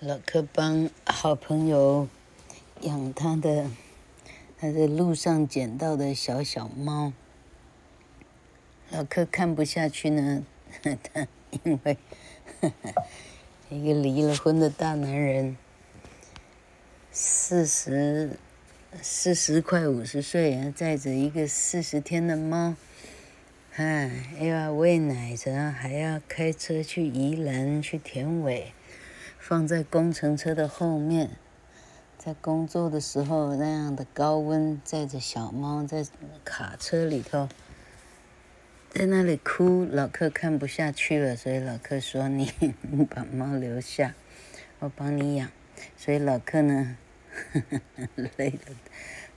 老柯帮好朋友养他的，他在路上捡到的小小猫。老柯看不下去呢，他因为 一个离了婚的大男人，四十四十快五十岁，载着一个四十天的猫。哎，又要喂奶着，还要开车去宜兰去田尾，放在工程车的后面，在工作的时候那样的高温，载着小猫在卡车里头，在那里哭，老客看不下去了，所以老客说：“你你 把猫留下，我帮你养。”所以老客呢，呵 呵累了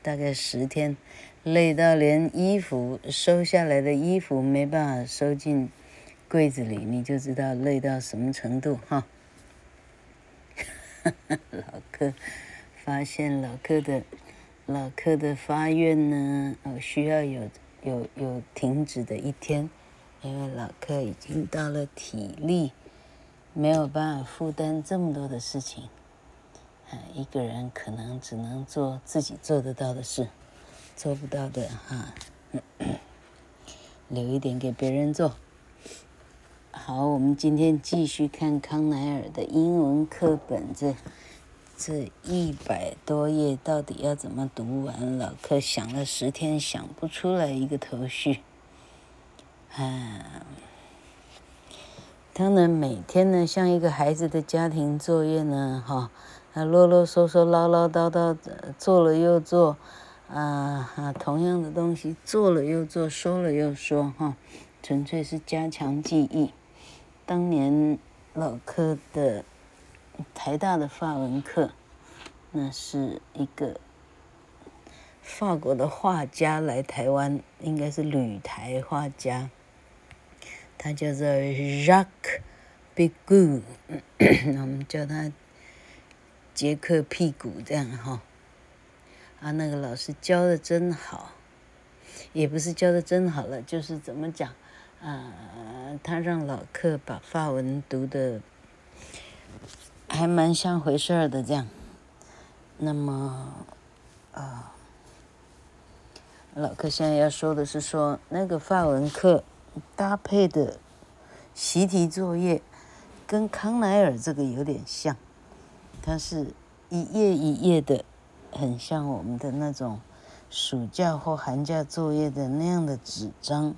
大概十天。累到连衣服收下来的衣服没办法收进柜子里，你就知道累到什么程度哈。老柯发现老柯的老柯的发愿呢，哦需要有有有停止的一天，因为老柯已经到了体力没有办法负担这么多的事情，啊，一个人可能只能做自己做得到的事。做不到的哈，留一点给别人做。好，我们今天继续看康奈尔的英文课本，这这一百多页到底要怎么读完？老柯想了十天，想不出来一个头绪。啊，他呢每天呢像一个孩子的家庭作业呢，哈，他啰啰嗦嗦、唠唠叨叨，做了又做。啊啊！同样的东西做了又做，说了又说，哈，纯粹是加强记忆。当年老科的台大的法文课，那是一个法国的画家来台湾，应该是旅台画家，他叫做 Jacques Bigot，我们叫他杰克屁股这样哈。啊，那个老师教的真好，也不是教的真好了，就是怎么讲，啊，他让老客把法文读的还蛮像回事儿的这样。那么，啊，老客现在要说的是说，那个法文课搭配的习题作业，跟康奈尔这个有点像，它是一页一页的。很像我们的那种暑假或寒假作业的那样的纸张，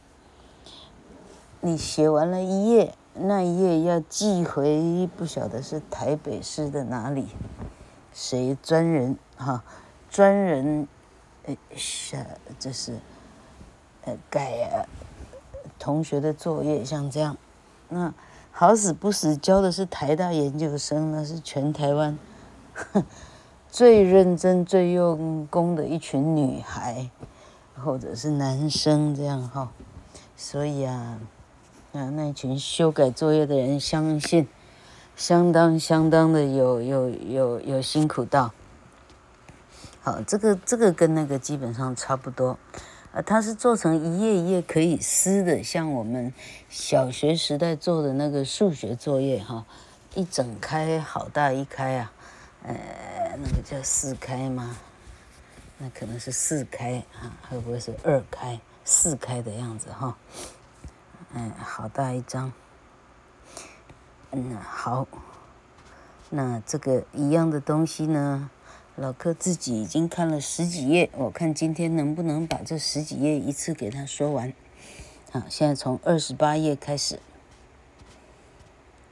你写完了一页，那一页要寄回不晓得是台北市的哪里，谁专人哈，专人，呃，写这是，呃，改同学的作业，像这样，那好死不死教的是台大研究生，那是全台湾。最认真、最用功的一群女孩，或者是男生，这样哈。所以啊，啊，那群修改作业的人，相信相当相当的有有有有辛苦到。好，这个这个跟那个基本上差不多，啊，它是做成一页一页可以撕的，像我们小学时代做的那个数学作业哈，一整开好大一开啊。呃，那个叫四开吗？那可能是四开啊，会不会是二开、四开的样子哈？嗯，好大一张。嗯，好。那这个一样的东西呢，老柯自己已经看了十几页，我看今天能不能把这十几页一次给他说完。好，现在从二十八页开始。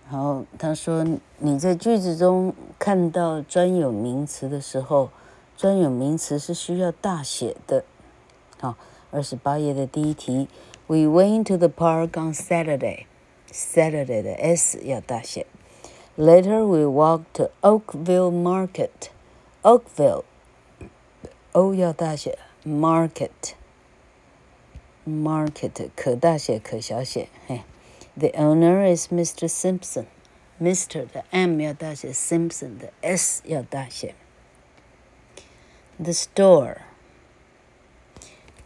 好，他说你在句子中看到专有名词的时候，专有名词是需要大写的。好，二十八页的第一题 ，We went to the park on Saturday。Saturday 的 S 要大写。Later we walked to Oakville Market。Oakville，O 要大写，Market。Market 可大写可小写，嘿。The owner is Mr. Simpson. Mr. 的 M 要大写，Simpson 的 S 要大写。The store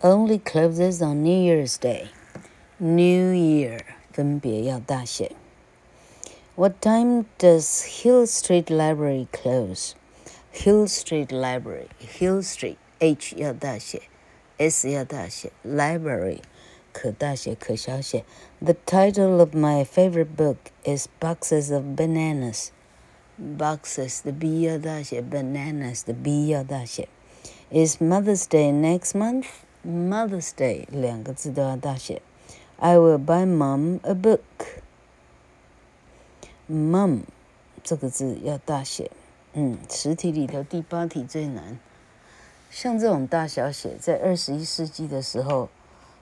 only closes on New Year's Day. New Year 分别要大写。 What time does Hill Street Library close? Hill Street Library, Hill Street H 要大写，S 要大写，Library 可大写可小写。The title of my favorite book is Boxes of Bananas. Boxes 的 B 要大写，Bananas 的 B 要大写。Is Mother's Day next month? Mother's Day 两个字都要大写。I will buy Mom a book. Mom 这个字要大写，嗯，实体里头第八题最难。像这种大小写，在二十一世纪的时候，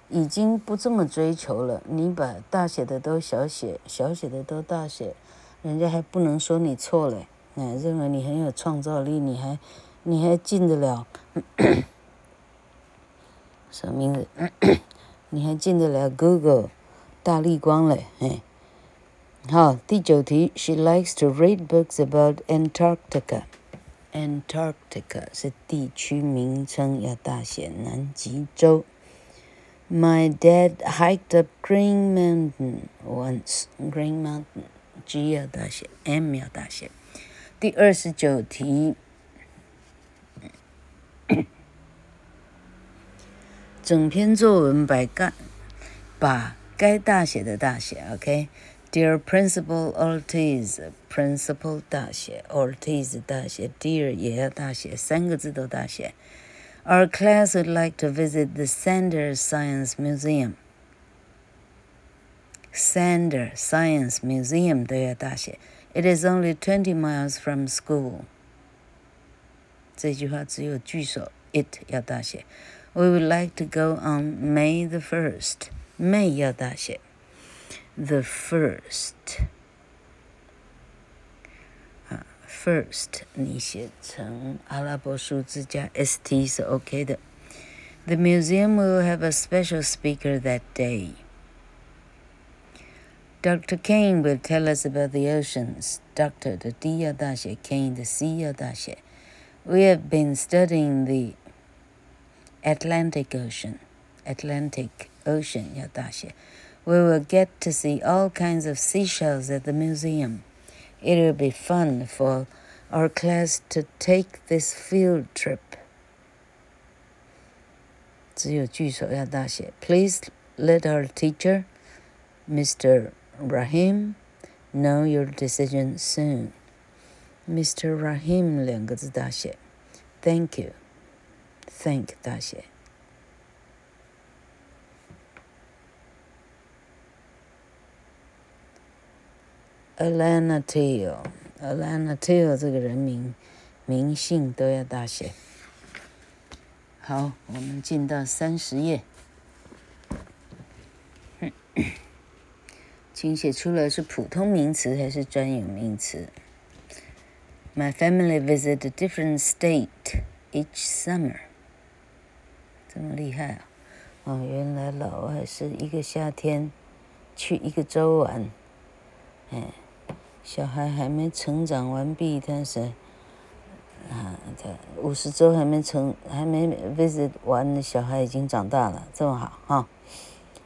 已经不这么追求了。你把大写的都小写，小写的都大写，人家还不能说你错嘞，哎，认为你很有创造力，你还你还进得了什么名字？你还进得了 Google 大力光嘞，哎。好，第九题，She likes to read books about Antarctica. Antarctica 是地区名称，要大写南极洲。My dad hiked up Green Mountain once. Green Mountain G 要大写，M 要大写。第二十九题， 整篇作文把该把该大写的大写，OK。Dear Principal Ortiz, Principal 大写，Ortiz 大写，Dear 也要大写，三个字都大写。Our class would like to visit the Sander Science Museum. Sander Science Museum 都要大写。It is only twenty miles from school. 这句话只有句首 it 要大写。 We would like to go on May the first. May 要大写。the first 啊，first 你写成阿拉伯数字加 st 是 OK 的。The museum will have a special speaker that day. Dr. Kane will tell us about the oceans. Doctor 的 D 要大写，Kane 的 C 要大写。We have been studying the Atlantic Ocean. Atlantic Ocean 要大写。we will get to see all kinds of seashells at the museum. It will be fun for our class to take this field trip. Please let our teacher, Mr. Rahim, know your decision soon. Mr. Rahim 两个字大写，Thank you. Thank 大写。Alana Teal，Alana Teal 这个人名、名姓都要大写。好，我们进到三十页，请写出来是普通名词还是专有名词？My family visit a different state each summer。 这么厉害啊！哦，原来老外是一个夏天去一个州玩，哎。小孩还没成长完毕，但是啊，他五十周还没成，还没 visit 完，小孩已经长大了，这么好哈。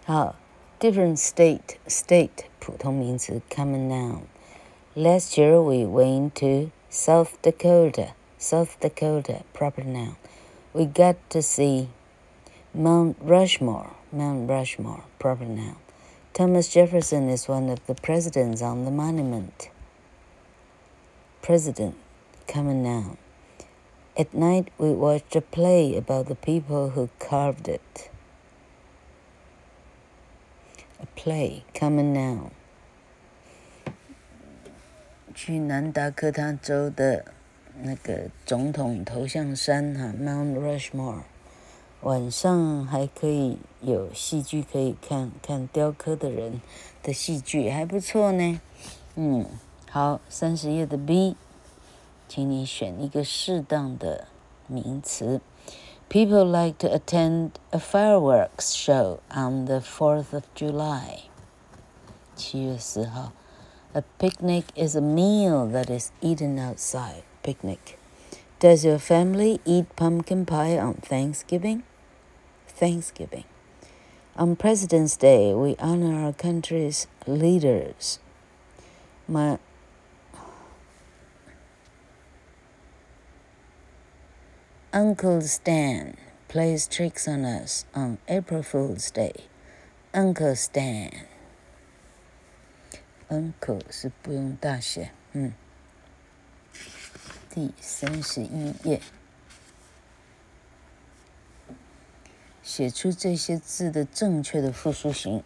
好，different state state 普通名词 common noun。Last year we went to South Dakota. South Dakota proper noun. We got to see Mount Rushmore. Mount Rushmore proper noun. Thomas Jefferson is one of the presidents on the monument. President, common noun. At night, we watched a play about the people who carved it. A play, common noun. 去南达科他州的那个总统头像山哈，Mount Rushmore。 晚上还可以有戏剧可以看，看雕刻的人的戏剧还不错呢。嗯，好，三十页的 B，请你选一个适当的名词。People like to attend a fireworks show on the Fourth of July。七月四号。A picnic is a meal that is eaten outside. Picnic. Does your family eat pumpkin pie on Thanksgiving? Thanksgiving. On President's Day, we honor our country's leaders. My Uncle Stan plays tricks on us on April Fool's Day. Uncle Stan. Uncle 是不用大写，嗯。 第三十一页，写出这些字的正确的复数形。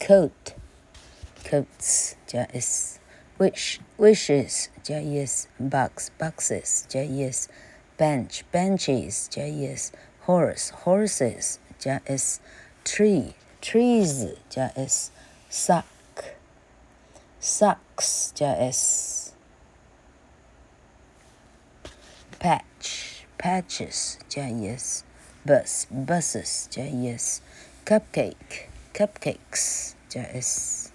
Coat，coats 加 s；wish，wishes 加 es；box，boxes 加 es；bench，benches 加 es；horse，horses 加 s；tree，trees 加 s；sock，socks 加 s。patch patches 加 es，bus buses 加 es，cupcake cupcakes 加 s。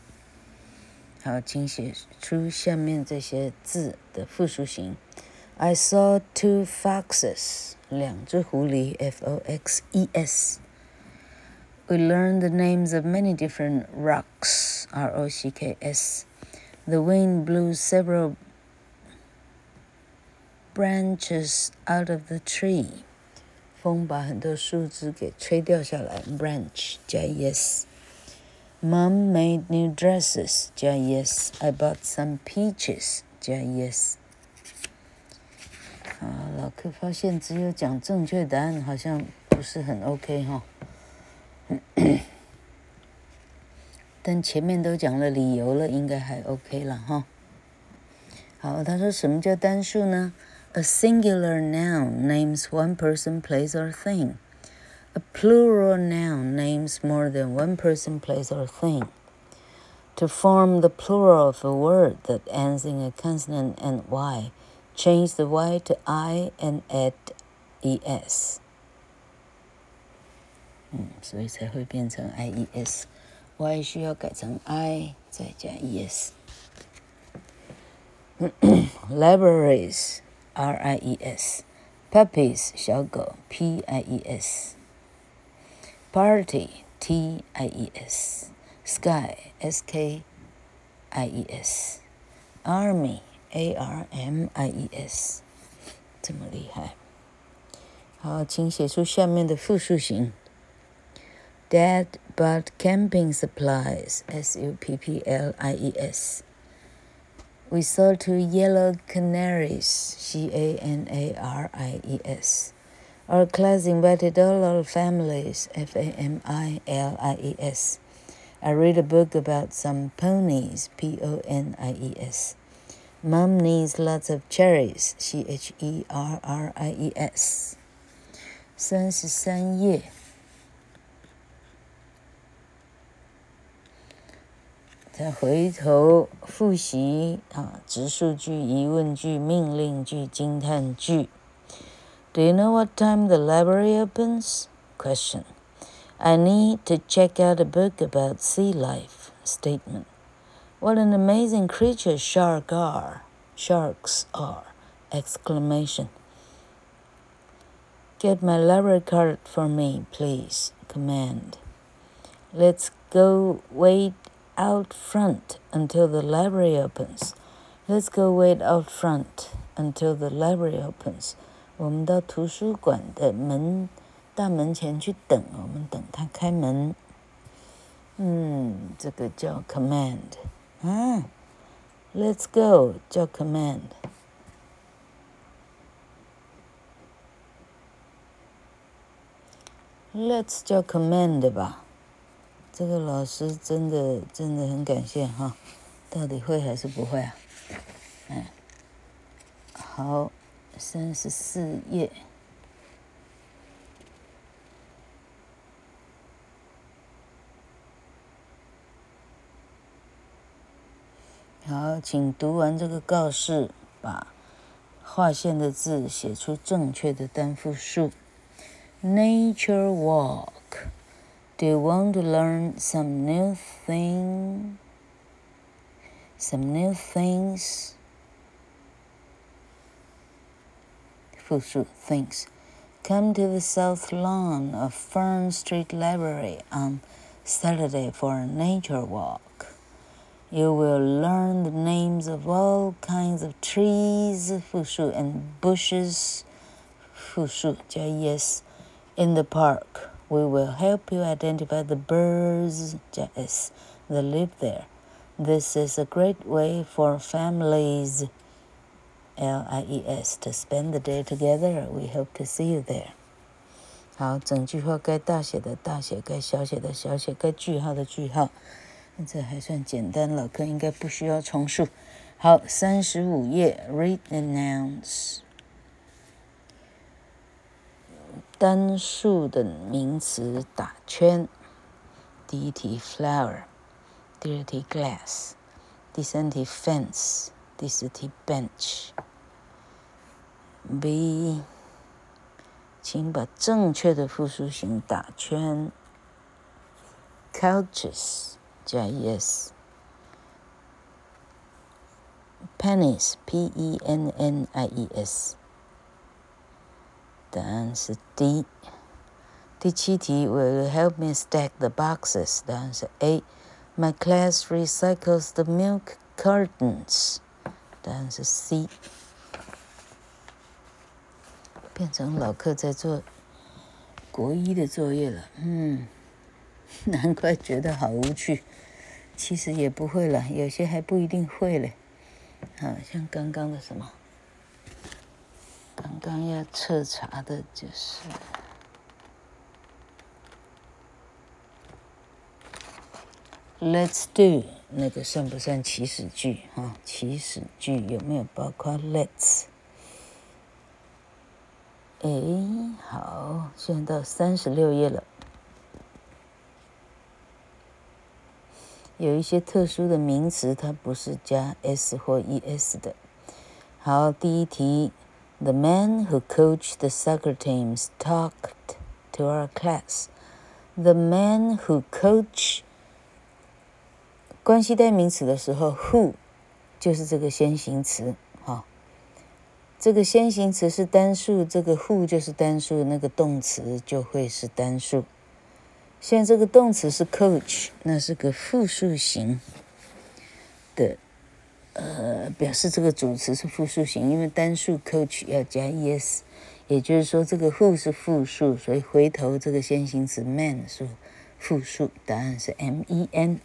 好，请写出下面这些字的复数形。I saw two foxes，两只狐狸，f o x e s。We learned the names of many different rocks, r o c k s. The wind blew several branches out of the tree. 风把很多树枝给吹掉下来，branch 加 yes。Mom made new dresses 加 yes。I bought some peaches 加 yes。啊，老客发现只有讲正确答案好像不是很 OK 哈。但前面都讲了理由了，应该还 OK 了哈。好，他说什么叫单数呢 ？a singular noun names one person, place, or thing. A plural noun names more than one person, place, or thing. To form the plural of a word that ends in a consonant and y, change the y to i and add es. 嗯，所以才会变成 i e s，y 需要改成 i 再加 es。Libraries R I E S, puppies 小狗 P I E S, party T I E S, sky S K I E S, army A R M I E S，这么厉害。好，请写出下面的复数型。Dad bought camping supplies S U P P L I E S. We saw two yellow canaries, C A N A R I E S. Our class invited all our families, F A M I L I E S. I read a book about some ponies, P O N I E S. Mom needs lots of cherries, C H E R R I E S. 三十三页。 再回头复习啊，直述句、疑问句、命令句、惊叹句。Do you know what time the library opens? Question. I need to check out a book about sea life. Statement. What an amazing creature shark are. Sharks are. Exclamation. Get my library card for me, please. Command. Let's go wait out front until the library opens. Let's go wait out front until the library opens. 我们到图书馆的门大门前去等，我们等他开门。嗯，这个叫 command 啊。Let's go 叫 command。Let's 叫 command 吧。 这个老师真的真的很感谢哈，到底会还是不会啊？嗯，好，三十四页，好，请读完这个告示，把划线的字写出正确的单复数。Nature walk。Do you want to learn some new thing? Some new things? 复数 things. Come to the south lawn of Fern Street Library on Saturday for a nature walk. You will learn the names of all kinds of trees, 复数 and bushes, 复数加 yes in the park. We will help you identify the birds, 加 s, that live there. This is a great way for families, L I E S, to spend the day together. We hope to see you there. 好，整句话该大写的大写，该小写的小写，该句号的句号。这还算简单，老客应该不需要重述。好，三十五页，read the nouns。 单数的名词打圈。第一题 flower，第二题 glass，第三题 fence，第四题 bench。B，请把正确的复数形打圈。couches。加 es，Pennies p e n n i e s，答案是 D。第七题，Will you help me stack the boxes？答案是 A。My class recycles the milk cartons，答案是 C。变成老客在做国一的作业了，嗯，难怪觉得好无趣。其实也不会了，有些还不一定会嘞。啊，像刚刚的什么，刚刚要彻查的就是，Let's do 那个算不算祈使句？哈，祈使句有没有包括 Let's？哎，好，现在到三十六页了。有一些特殊的名词，它不是加 s 或 es 的。好，第一题，The man who coached the soccer teams talked to our class. The man who coach 关系代名词的时候，who 就是这个先行词，哈。这个先行词是单数，这个 who 就是单数，那个动词就会是单数。现在这个动词是 coach，那是个复数型的，呃，表示这个主词是复数型，因为单数 coach 要加 es，也就是说这个 who 是复数，所以回头这个先行词 man 是复数，答案是 men。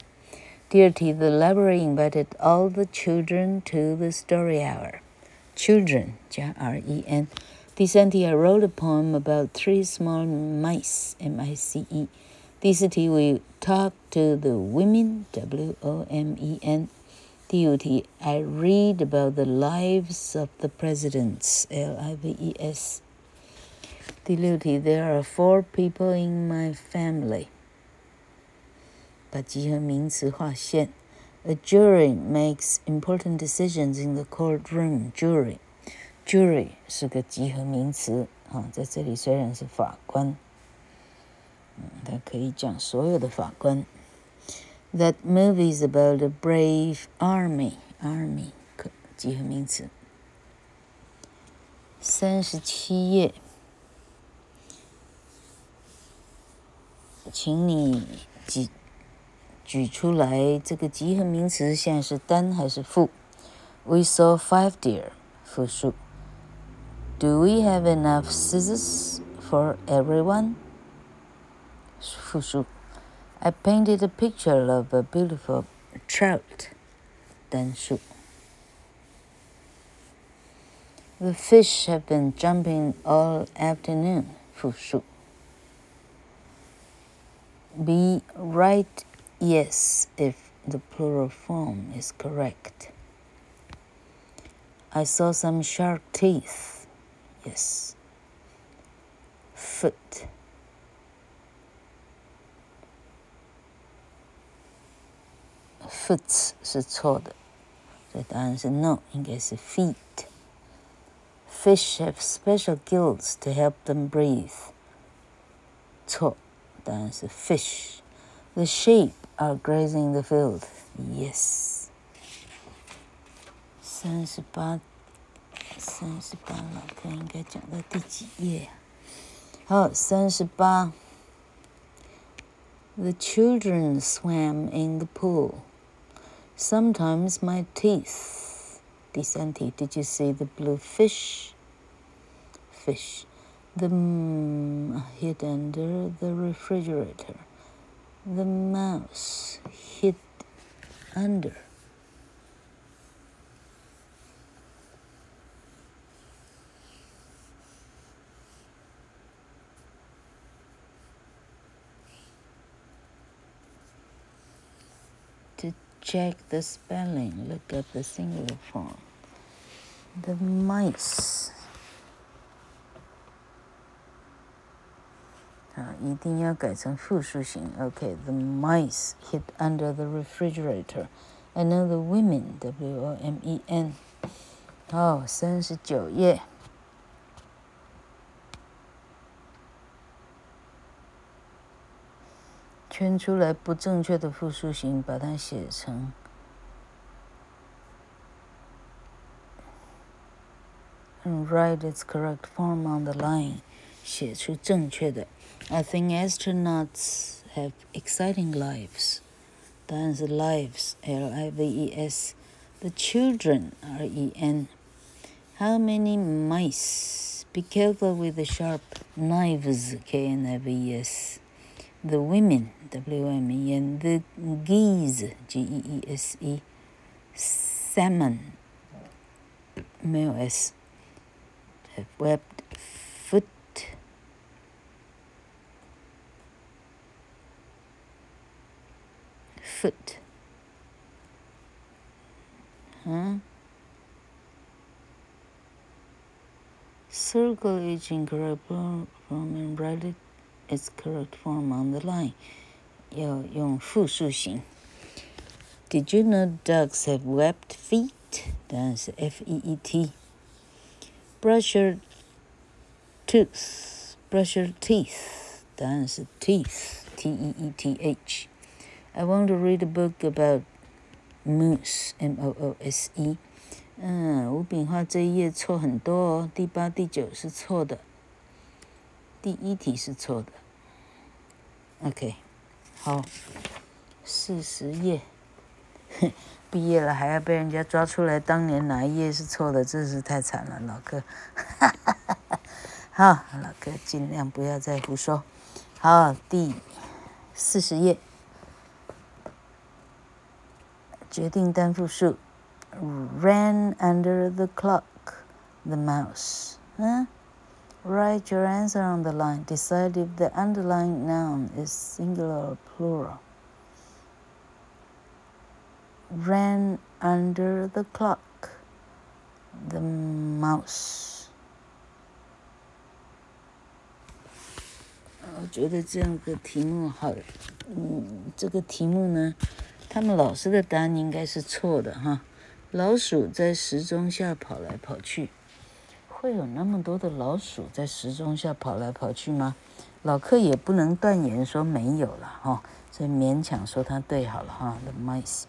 第二题，The library invited all the children to the story hour，children 加 ren。第三题，I wrote a poem about three small mice，m-i-c-e。第四题，We talk to the women. W O M E N. 第五题，I read about the lives of the presidents. L I V E S. 第六题，There are four people in my family. 把集合名词划线。A jury makes important decisions in the courtroom. Jury, jury 是个集合名词啊，在这里虽然是法官。它可以讲所有的法官。 That movie is about a brave army. Army 可集合名词。三十七页，请你举举出来这个集合名词现在是单还是复？We saw five deer，复数。Do we have enough scissors for everyone? 复数。 I painted a picture of a beautiful trout, Dan shoot. The fish have been jumping all afternoon, Fu Shu. Be right, yes, if the plural form is correct. I saw some shark teeth, yes. Foot. Foot 是错的，所以答案是 no，应该是 feet。Fish have special gills to help them breathe。错，答案是 fish。The sheep are grazing the field。Yes。三十八，三十八，老哥应该讲到第几页？好，三十八。The children swam in the pool. Sometimes my teeth. 第三题，Did you see the blue fish? Fish. The mm, hid under the refrigerator. The mouse hid under. check the spelling, look at the singular form. The mice. 啊，一定要改成复数型。Okay, the mice hid under the refrigerator. I know the women, W O M E N. 哦，三十九页。 圈出来不正确的复数形，把它写成。And write its correct form on the line，写出正确的。I think astronauts have exciting lives. 答案是 lives, L-I-V-E-S. The children, R-E-N. How many mice? Be careful with the sharp knives, K-N-I-V-E-S. The women, W-M-E-N. The geese, G-E-E-S-E. Salmon, male S. Have webbed foot foot. Huh? Circle and write it its correct form on the line. 要用复数型。Did you know dogs have webbed feet? 答案是 F E E T. Brush your tooth. Brush your teeth. 答案是 teeth. T E E T H. I want to read a book about moose, M O O S E. 嗯，吴炳华这一页错很多哦，第八、第九是错的， 第一题是错的。OK，好，四十页，毕业了还要被人家抓出来，当年哪一页是错的，真是太惨了，老哥。哈哈哈好，老哥尽量不要再胡说。好，第四十页。决定单复数，ran under the clock, the mouse. 啊 Write your answer on the line. Decide if the underlying noun is singular or plural. Ran under the clock, the mouse. 我觉得这样个题目好，嗯，这个题目呢。他们老师的答案应该是错的哈。老鼠在时钟下跑来跑去， 会有那么多的老鼠在时钟下跑来跑去吗？老客也不能断言说没有了哈，所以勉强说它对好了哈。The mice,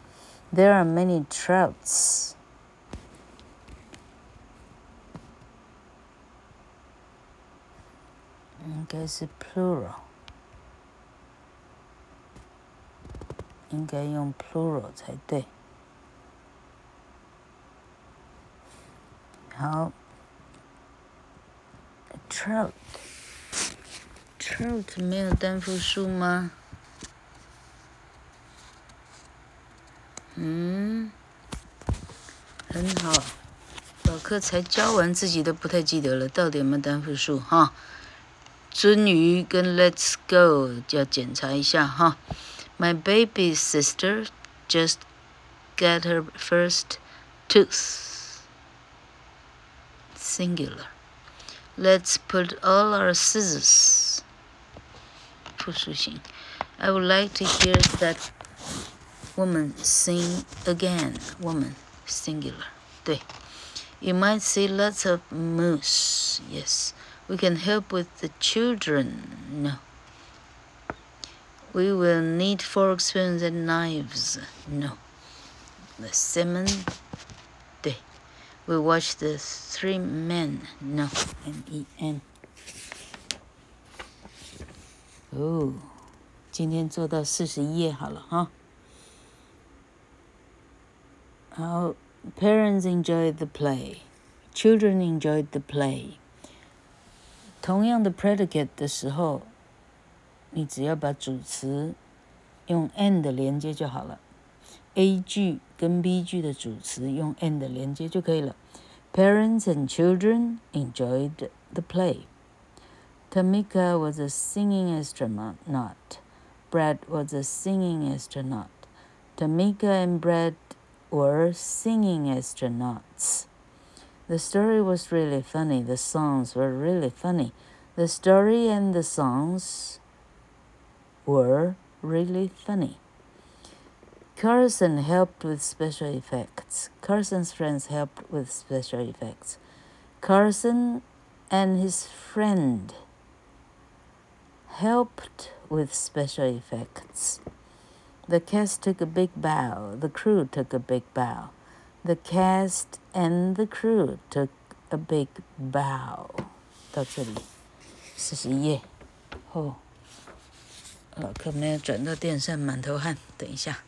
there are many trouts，应该是 plural。应该用 plural 才对。好，trout，trout 没有单复数吗？嗯，很好，老课才教完，自己都不太记得了，到底有没有单复数哈？鳟鱼跟 Let's go 要检查一下哈。My baby sister just got her first tooth. Singular. Let's put all our scissors for. I would like to hear that woman sing again. Woman, singular. 对. You might see lots of moose. Yes. We can help with the children. No. We will need forks, spoons, and knives. No. The salmon Day. We watch the three men. No. M E N. 哦，今天做到四十一页好了哈。 好，parents enjoyed the play, children enjoyed the play。同样的 predicate 的时候，你只要把主词用 and 连接就好了。A 句 跟 B 句的主词用 and 连接就可以了。Parents and children enjoyed the play. Tamika was a singing astronaut. Brad was a singing astronaut. Tamika and Brad were singing astronauts. The story was really funny. The songs were really funny. The story and the songs were really funny. Carson helped with special effects. Carson's friends helped with special effects. Carson and his friend helped with special effects. The cast took a big bow. The crew took a big bow. The cast and the crew took a big bow. 到这里，四十一页。哦，老客没有转到电扇，满头汗。等一下。